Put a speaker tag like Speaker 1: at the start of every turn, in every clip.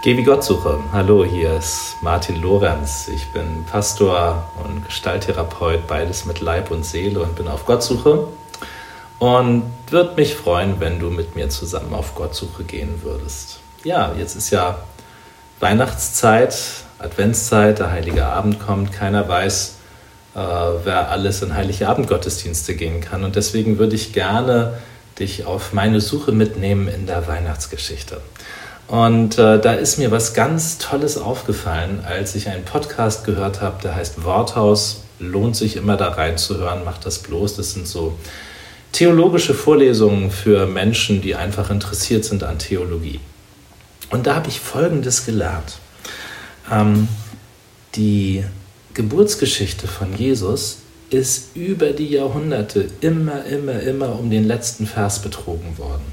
Speaker 1: Geh wie Gott suche. Hallo, hier ist Martin Lorenz. Ich bin Pastor und Gestalttherapeut, beides mit Leib und Seele und bin auf Gottsuche. Und würde mich freuen, wenn du mit mir zusammen auf Gottsuche gehen würdest. Ja, jetzt ist ja Weihnachtszeit, Adventszeit, der Heilige Abend kommt. Keiner weiß, äh, wer alles in Heilige Abendgottesdienste gehen kann. Und deswegen würde ich gerne dich auf meine Suche mitnehmen in der Weihnachtsgeschichte. Und äh, da ist mir was ganz Tolles aufgefallen, als ich einen Podcast gehört habe, der heißt Worthaus. Lohnt sich immer da reinzuhören, macht das bloß. Das sind so theologische Vorlesungen für Menschen, die einfach interessiert sind an Theologie. Und da habe ich Folgendes gelernt. Ähm, die Geburtsgeschichte von Jesus ist über die Jahrhunderte immer, immer, immer um den letzten Vers betrogen worden.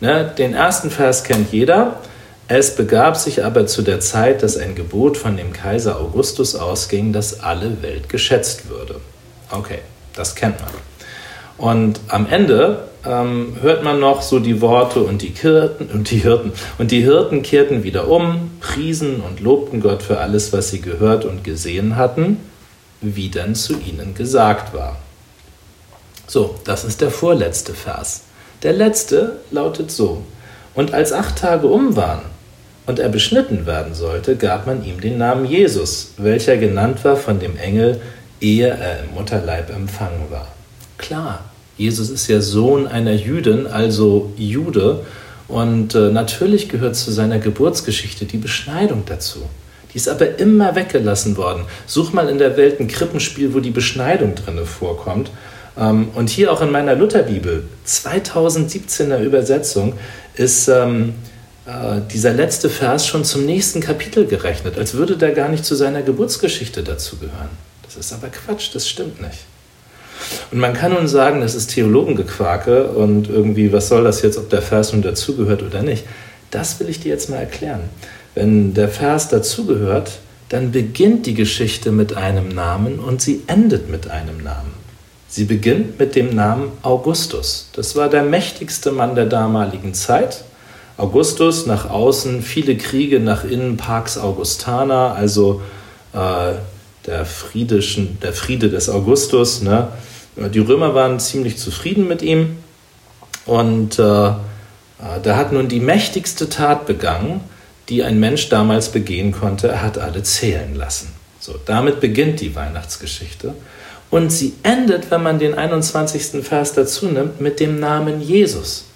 Speaker 1: Ne, den ersten Vers kennt jeder. Es begab sich aber zu der Zeit, dass ein Gebot von dem Kaiser Augustus ausging, dass alle Welt geschätzt würde. Okay, das kennt man. Und am Ende ähm, hört man noch so die Worte und die Hirten und die Hirten und die Hirten kehrten wieder um, priesen und lobten Gott für alles, was sie gehört und gesehen hatten, wie denn zu ihnen gesagt war. So, das ist der vorletzte Vers. Der letzte lautet so: Und als acht Tage um waren und er beschnitten werden sollte, gab man ihm den Namen Jesus, welcher genannt war von dem Engel, ehe er im Mutterleib empfangen war. Klar, Jesus ist ja Sohn einer Jüdin, also Jude, und äh, natürlich gehört zu seiner Geburtsgeschichte die Beschneidung dazu. Die ist aber immer weggelassen worden. Such mal in der Welt ein Krippenspiel, wo die Beschneidung drin vorkommt. Ähm, und hier auch in meiner Lutherbibel, 2017er Übersetzung, ist ähm, äh, dieser letzte Vers schon zum nächsten Kapitel gerechnet, als würde der gar nicht zu seiner Geburtsgeschichte dazugehören. Das ist aber Quatsch, das stimmt nicht. Und man kann nun sagen, das ist Theologengequake und irgendwie, was soll das jetzt, ob der Vers nun dazugehört oder nicht. Das will ich dir jetzt mal erklären. Wenn der Vers dazugehört, dann beginnt die Geschichte mit einem Namen und sie endet mit einem Namen. Sie beginnt mit dem Namen Augustus. Das war der mächtigste Mann der damaligen Zeit Augustus, nach außen viele Kriege, nach innen Pax Augustana, also äh, der, Friedischen, der Friede des Augustus. Ne? Die Römer waren ziemlich zufrieden mit ihm und äh, äh, der hat nun die mächtigste Tat begangen, die ein Mensch damals begehen konnte. Er hat alle zählen lassen. So, damit beginnt die Weihnachtsgeschichte. Und sie endet, wenn man den 21. Vers dazu nimmt, mit dem Namen Jesus.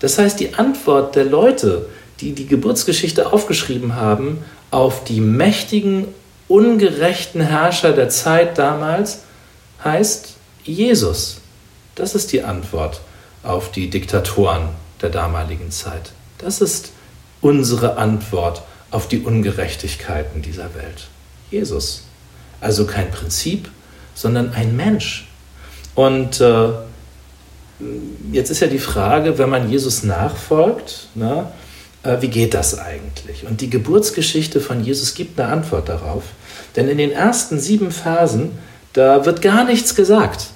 Speaker 1: Das heißt, die Antwort der Leute, die die Geburtsgeschichte aufgeschrieben haben, auf die mächtigen, ungerechten Herrscher der Zeit damals, heißt Jesus. Das ist die Antwort auf die Diktatoren der damaligen Zeit. Das ist unsere Antwort auf die Ungerechtigkeiten dieser Welt. Jesus. Also kein Prinzip, sondern ein Mensch. Und äh, jetzt ist ja die Frage, wenn man Jesus nachfolgt, na, äh, wie geht das eigentlich? Und die Geburtsgeschichte von Jesus gibt eine Antwort darauf. Denn in den ersten sieben Phasen, da wird gar nichts gesagt.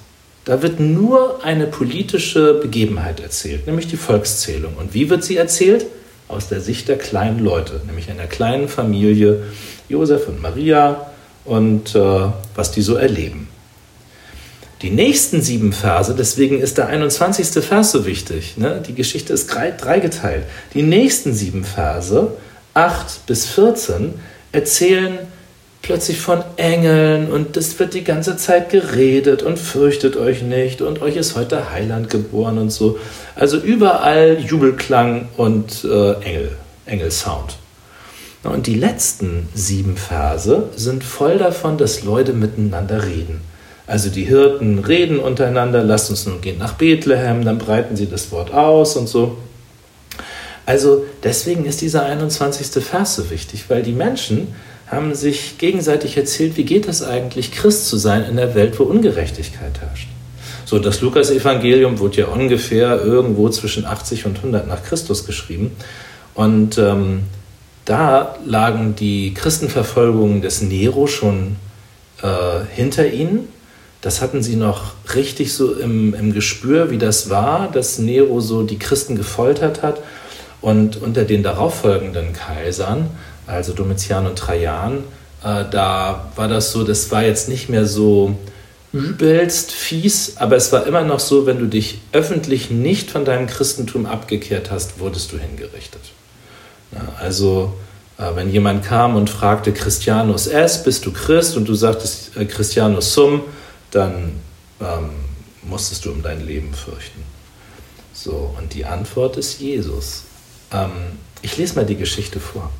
Speaker 1: Da wird nur eine politische Begebenheit erzählt, nämlich die Volkszählung. Und wie wird sie erzählt? Aus der Sicht der kleinen Leute, nämlich einer kleinen Familie, Josef und Maria und äh, was die so erleben. Die nächsten sieben Verse, deswegen ist der 21. Vers so wichtig, ne? die Geschichte ist dreigeteilt. Die nächsten sieben Verse, 8 bis 14, erzählen plötzlich von Engeln und es wird die ganze Zeit geredet und fürchtet euch nicht und euch ist heute Heiland geboren und so. Also überall Jubelklang und äh, Engel, Engelsound. Und die letzten sieben Verse sind voll davon, dass Leute miteinander reden. Also die Hirten reden untereinander, lasst uns nun gehen nach Bethlehem, dann breiten sie das Wort aus und so. Also deswegen ist dieser 21. Vers so wichtig, weil die Menschen haben sich gegenseitig erzählt, wie geht es eigentlich, Christ zu sein in der Welt, wo Ungerechtigkeit herrscht. So, das Lukas-Evangelium wurde ja ungefähr irgendwo zwischen 80 und 100 nach Christus geschrieben. Und ähm, da lagen die Christenverfolgungen des Nero schon äh, hinter ihnen. Das hatten sie noch richtig so im, im Gespür, wie das war, dass Nero so die Christen gefoltert hat. Und unter den darauffolgenden Kaisern, also Domitian und Trajan, äh, da war das so, das war jetzt nicht mehr so übelst fies, aber es war immer noch so, wenn du dich öffentlich nicht von deinem Christentum abgekehrt hast, wurdest du hingerichtet. Ja, also äh, wenn jemand kam und fragte Christianus S, bist du Christ? Und du sagtest äh, Christianus sum, dann ähm, musstest du um dein Leben fürchten. So, und die Antwort ist Jesus. Ähm, ich lese mal die Geschichte vor.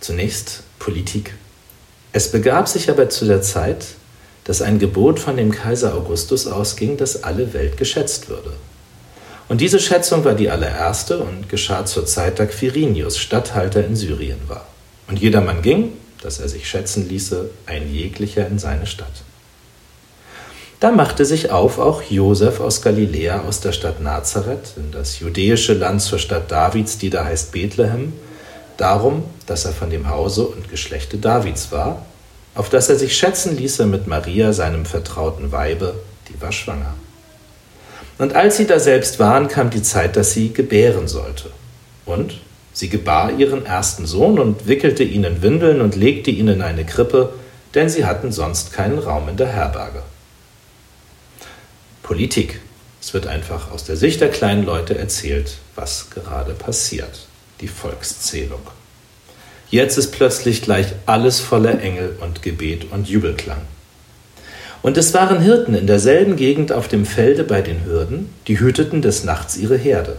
Speaker 1: Zunächst Politik. Es begab sich aber zu der Zeit, dass ein Gebot von dem Kaiser Augustus ausging, dass alle Welt geschätzt würde. Und diese Schätzung war die allererste und geschah zur Zeit, da Quirinius Statthalter in Syrien war. Und jedermann ging, dass er sich schätzen ließe, ein jeglicher in seine Stadt. Da machte sich auf auch Josef aus Galiläa aus der Stadt Nazareth in das judäische Land zur Stadt Davids, die da heißt Bethlehem, darum, dass er von dem Hause und Geschlechte Davids war, auf das er sich schätzen ließe mit Maria, seinem vertrauten Weibe, die war schwanger. Und als sie da selbst waren, kam die Zeit, dass sie gebären sollte. Und sie gebar ihren ersten Sohn und wickelte ihn in Windeln und legte ihn in eine Krippe, denn sie hatten sonst keinen Raum in der Herberge. Politik. Es wird einfach aus der Sicht der kleinen Leute erzählt, was gerade passiert. Die Volkszählung. Jetzt ist plötzlich gleich alles voller Engel und Gebet und Jubelklang. Und es waren Hirten in derselben Gegend auf dem Felde bei den Hürden, die hüteten des Nachts ihre Herde.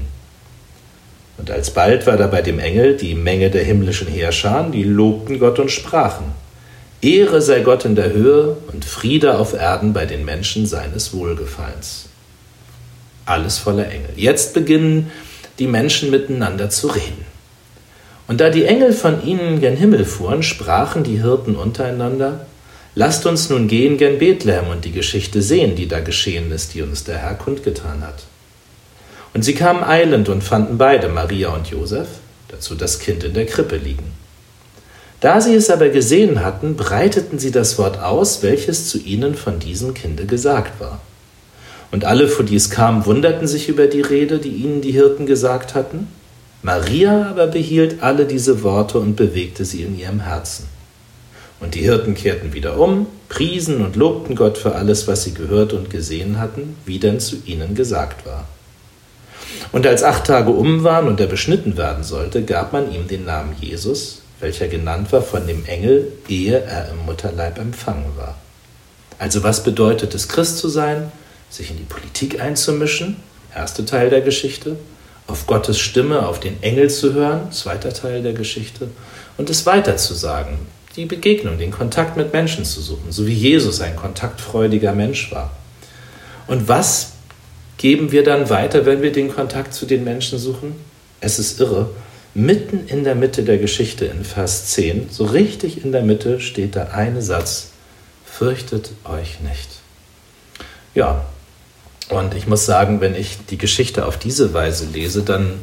Speaker 1: Und alsbald war da bei dem Engel die Menge der himmlischen Heerscharen, die lobten Gott und sprachen, Ehre sei Gott in der Höhe und Friede auf Erden bei den Menschen seines Wohlgefallens. Alles voller Engel. Jetzt beginnen die Menschen miteinander zu reden. Und da die Engel von ihnen gen Himmel fuhren, sprachen die Hirten untereinander, Lasst uns nun gehen gen Bethlehem und die Geschichte sehen, die da geschehen ist, die uns der Herr kundgetan hat. Und sie kamen eilend und fanden beide, Maria und Josef, dazu das Kind in der Krippe liegen. Da sie es aber gesehen hatten, breiteten sie das Wort aus, welches zu ihnen von diesem Kinde gesagt war. Und alle, vor die es kam, wunderten sich über die Rede, die ihnen die Hirten gesagt hatten. Maria aber behielt alle diese Worte und bewegte sie in ihrem Herzen. Und die Hirten kehrten wieder um, priesen und lobten Gott für alles, was sie gehört und gesehen hatten, wie denn zu ihnen gesagt war. Und als acht Tage um waren und er beschnitten werden sollte, gab man ihm den Namen Jesus, welcher genannt war von dem Engel, ehe er im Mutterleib empfangen war. Also was bedeutet es, Christ zu sein, sich in die Politik einzumischen, erster Teil der Geschichte, auf Gottes Stimme, auf den Engel zu hören, zweiter Teil der Geschichte, und es weiterzusagen, die Begegnung, den Kontakt mit Menschen zu suchen, so wie Jesus ein kontaktfreudiger Mensch war. Und was geben wir dann weiter, wenn wir den Kontakt zu den Menschen suchen? Es ist irre. Mitten in der Mitte der Geschichte in Vers 10, so richtig in der Mitte, steht der eine Satz, fürchtet euch nicht. Ja, und ich muss sagen, wenn ich die Geschichte auf diese Weise lese, dann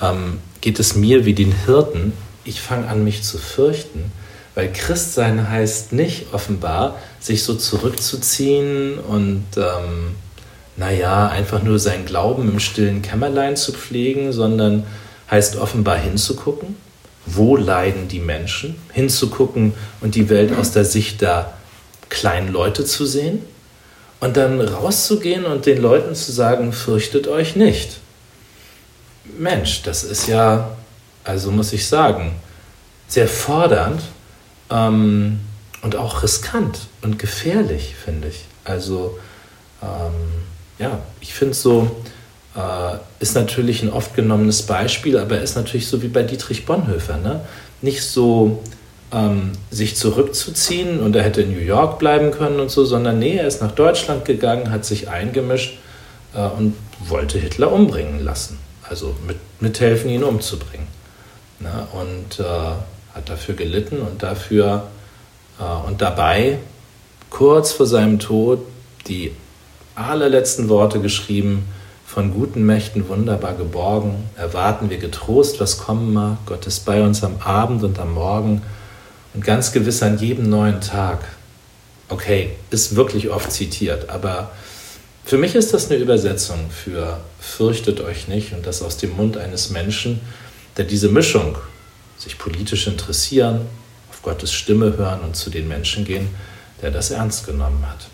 Speaker 1: ähm, geht es mir wie den Hirten. Ich fange an, mich zu fürchten, weil Christsein heißt nicht offenbar, sich so zurückzuziehen und, ähm, naja, einfach nur seinen Glauben im stillen Kämmerlein zu pflegen, sondern heißt offenbar hinzugucken, wo leiden die Menschen, hinzugucken und die Welt aus der Sicht der kleinen Leute zu sehen und dann rauszugehen und den Leuten zu sagen, fürchtet euch nicht. Mensch, das ist ja, also muss ich sagen, sehr fordernd ähm, und auch riskant und gefährlich, finde ich. Also, ähm, ja, ich finde es so, äh, ist natürlich ein oft genommenes Beispiel, aber ist natürlich so wie bei Dietrich Bonhoeffer, ne? nicht so ähm, sich zurückzuziehen und er hätte in New York bleiben können und so, sondern nee, er ist nach Deutschland gegangen, hat sich eingemischt äh, und wollte Hitler umbringen lassen, also mit, mithelfen, ihn umzubringen. ne, und äh, hat dafür gelitten und dafür äh, und dabei kurz vor seinem Tod die allerletzten Worte geschrieben, von guten Mächten wunderbar geborgen, erwarten wir getrost, was kommen mag. Gott ist bei uns am Abend und am Morgen und ganz gewiss an jedem neuen Tag. Okay, ist wirklich oft zitiert, aber für mich ist das eine Übersetzung für fürchtet euch nicht und das aus dem Mund eines Menschen, der diese Mischung, sich politisch interessieren, auf Gottes Stimme hören und zu den Menschen gehen, der das ernst genommen hat.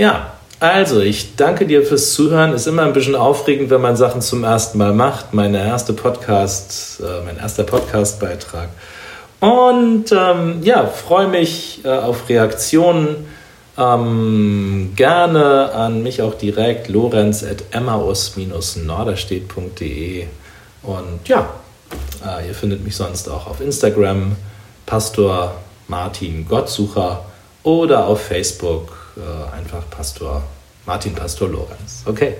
Speaker 1: Ja, also ich danke dir fürs Zuhören. Ist immer ein bisschen aufregend, wenn man Sachen zum ersten Mal macht. Meine erste Podcast, äh, mein erster Podcast-Beitrag. Und ähm, ja, freue mich äh, auf Reaktionen. Ähm, gerne an mich auch direkt lorenz.emmaus-norderstedt.de und ja, äh, ihr findet mich sonst auch auf Instagram, Pastor Martin Gottsucher oder auf Facebook äh, einfach Pastor Martin Pastor Lorenz. Okay,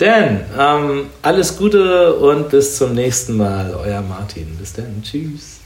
Speaker 1: denn ähm, alles Gute und bis zum nächsten Mal, euer Martin. Bis dann, tschüss.